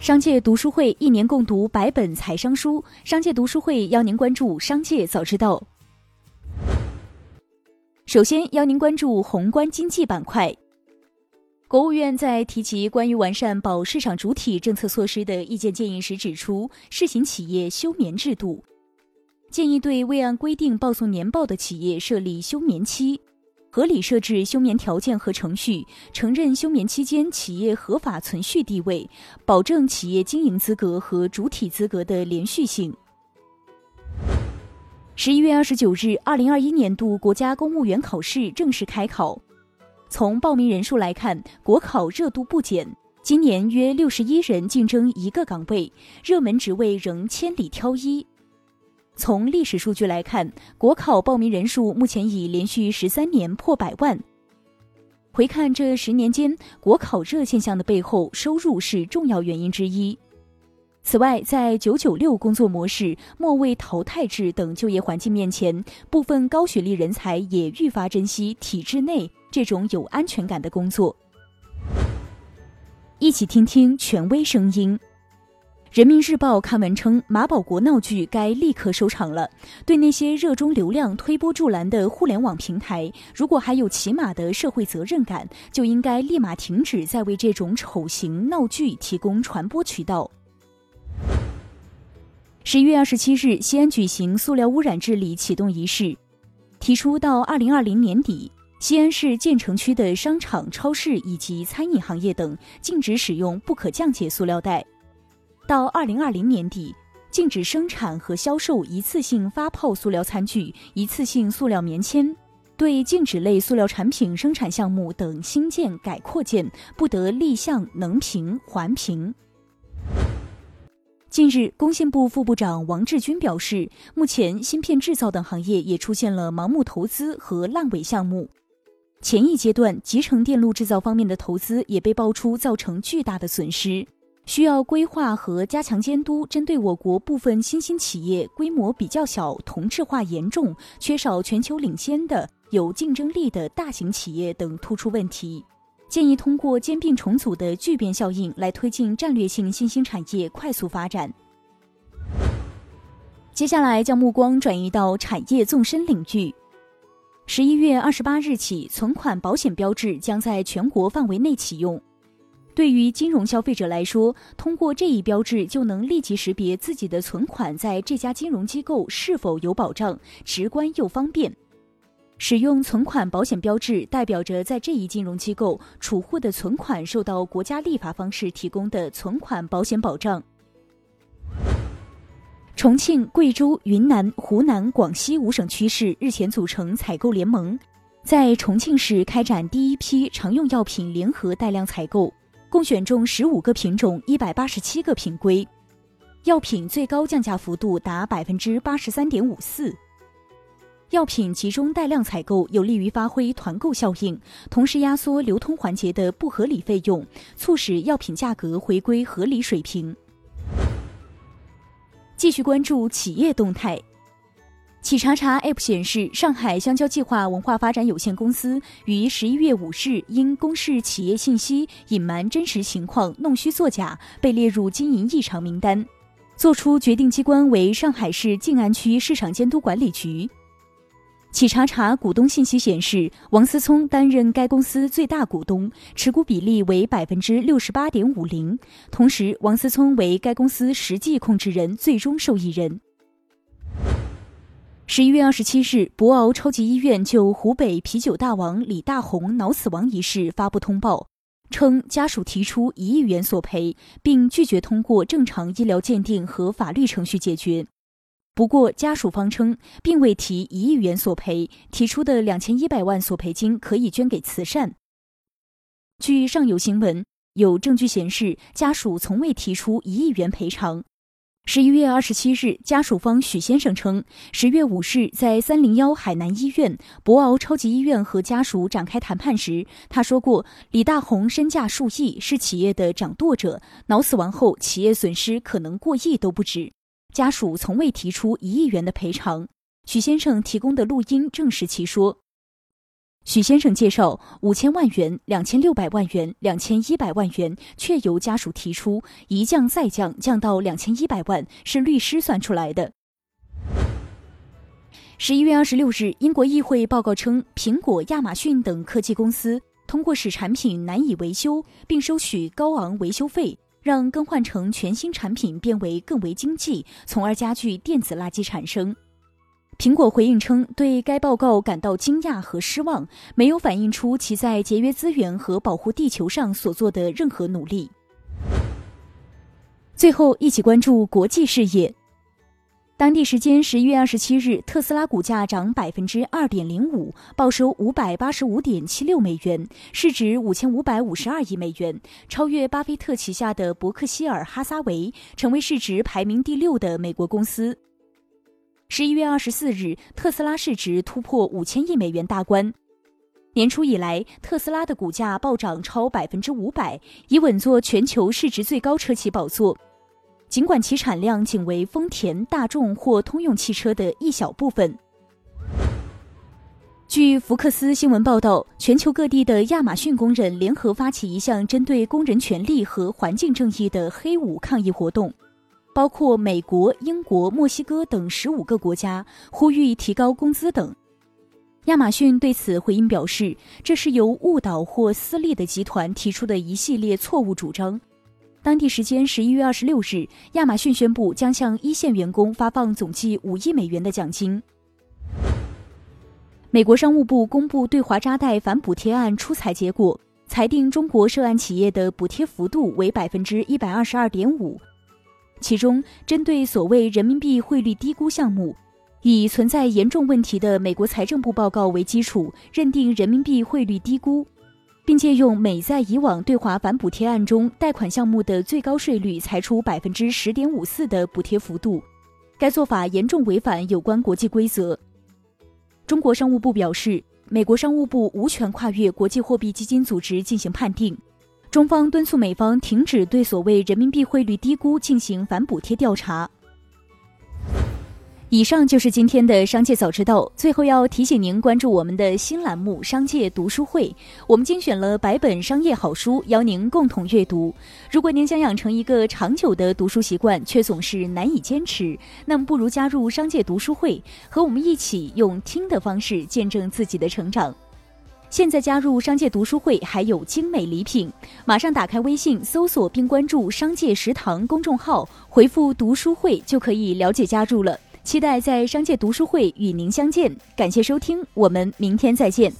商界读书会一年共读百本财商书，商界读书会邀您关注商界早知道。首先邀您关注宏观经济板块。国务院在提及关于完善保市场主体政策措施的意见建议时指出，试行企业休眠制度，建议对未按规定报送年报的企业设立休眠期。合理设置休眠条件和程序，承认休眠期间企业合法存续地位，保证企业经营资格和主体资格的连续性。十一月二十九日，二零二一年度国家公务员考试正式开考。从报名人数来看，国考热度不减，今年约六十一人竞争一个岗位，热门职位仍千里挑一。从历史数据来看，国考报名人数目前已连续十三年破百万。回看这十年间，国考热现象的背后，收入是重要原因之一。此外，在“九九六”工作模式、末位淘汰制等就业环境面前，部分高学历人才也愈发珍惜体制内这种有安全感的工作。一起听听权威声音。人民日报刊文称，马保国闹剧该立刻收场了。对那些热衷流量、推波助澜的互联网平台，如果还有起码的社会责任感，就应该立马停止再为这种丑行闹剧提供传播渠道。十一月二十七日，西安举行塑料污染治理启动仪式，提出到二零二零年底，西安市建成区的商场、超市以及餐饮行业等禁止使用不可降解塑料袋。到二零二零年底，禁止生产和销售一次性发泡塑料餐具、一次性塑料棉签。对禁止类塑料产品生产项目等新建、改扩建，不得立项能评、环评。近日，工信部副部长王志军表示，目前芯片制造等行业也出现了盲目投资和烂尾项目。前一阶段，集成电路制造方面的投资也被爆出造成巨大的损失。需要规划和加强监督，针对我国部分新兴企业规模比较小、同质化严重、缺少全球领先的有竞争力的大型企业等突出问题，建议通过兼并重组的聚变效应来推进战略性新兴产业快速发展。接下来将目光转移到产业纵深领域。十一月二十八日起，存款保险标志将在全国范围内启用。对于金融消费者来说，通过这一标志就能立即识别自己的存款在这家金融机构是否有保障，直观又方便。使用存款保险标志，代表着在这一金融机构储户的存款受到国家立法方式提供的存款保险保障。重庆、贵州、云南、湖南、广西五省区市日前组成采购联盟，在重庆市开展第一批常用药品联合带量采购。共选中十五个品种，一百八十七个品规，药品最高降价幅度达百分之八十三点五四。药品集中带量采购，有利于发挥团购效应，同时压缩流通环节的不合理费用，促使药品价格回归合理水平。继续关注企业动态。企查查 App 显示，上海香蕉计划文化发展有限公司于十一月五日因公示企业信息隐瞒真实情况、弄虚作假，被列入经营异常名单。作出决定机关为上海市静安区市场监督管理局。企查查股东信息显示，王思聪担任该公司最大股东，持股比例为百分之六十八点五零。同时，王思聪为该公司实际控制人、最终受益人。十一月二十七日，博鳌超级医院就湖北啤酒大王李大红脑死亡一事发布通报，称家属提出一亿元索赔，并拒绝通过正常医疗鉴定和法律程序解决。不过，家属方称并未提一亿元索赔，提出的两千一百万索赔金可以捐给慈善。据上游新闻，有证据显示家属从未提出一亿元赔偿。十一月二十七日，家属方许先生称，十月五日在三零幺海南医院、博鳌超级医院和家属展开谈判时，他说过，李大红身价数亿，是企业的掌舵者，脑死亡后企业损失可能过亿都不止。家属从未提出一亿元的赔偿。许先生提供的录音证实其说。许先生介绍，五千万元、两千六百万元、两千一百万元，确由家属提出，一降再降，降到两千一百万，是律师算出来的。十一月二十六日，英国议会报告称，苹果、亚马逊等科技公司通过使产品难以维修，并收取高昂维修费，让更换成全新产品变为更为经济，从而加剧电子垃圾产生。苹果回应称，对该报告感到惊讶和失望，没有反映出其在节约资源和保护地球上所做的任何努力。最后，一起关注国际事业。当地时间十一月二十七日，特斯拉股价涨百分之二点零五，报收五百八十五点七六美元，市值五千五百五十二亿美元，超越巴菲特旗下的伯克希尔哈撒韦，成为市值排名第六的美国公司。十一月二十四日，特斯拉市值突破五千亿美元大关。年初以来，特斯拉的股价暴涨超百分之五百，已稳坐全球市值最高车企宝座。尽管其产量仅为丰田、大众或通用汽车的一小部分。据福克斯新闻报道，全球各地的亚马逊工人联合发起一项针对工人权利和环境正义的黑五抗议活动。包括美国、英国、墨西哥等十五个国家呼吁提高工资等。亚马逊对此回应表示，这是由误导或私利的集团提出的一系列错误主张。当地时间十一月二十六日，亚马逊宣布将向一线员工发放总计五亿美元的奖金。美国商务部公布对华扎贷反补贴案出彩结果，裁定中国涉案企业的补贴幅度为百分之一百二十二点五。其中，针对所谓人民币汇率低估项目，以存在严重问题的美国财政部报告为基础，认定人民币汇率低估，并借用美在以往对华反补贴案中贷款项目的最高税率裁出百分之十点五四的补贴幅度。该做法严重违反有关国际规则。中国商务部表示，美国商务部无权跨越国际货币基金组织进行判定。中方敦促美方停止对所谓人民币汇率低估进行反补贴调查。以上就是今天的商界早知道。最后要提醒您关注我们的新栏目《商界读书会》，我们精选了百本商业好书，邀您共同阅读。如果您想养成一个长久的读书习惯，却总是难以坚持，那么不如加入商界读书会，和我们一起用听的方式见证自己的成长。现在加入商界读书会还有精美礼品，马上打开微信搜索并关注“商界食堂”公众号，回复“读书会”就可以了解加入了。期待在商界读书会与您相见，感谢收听，我们明天再见。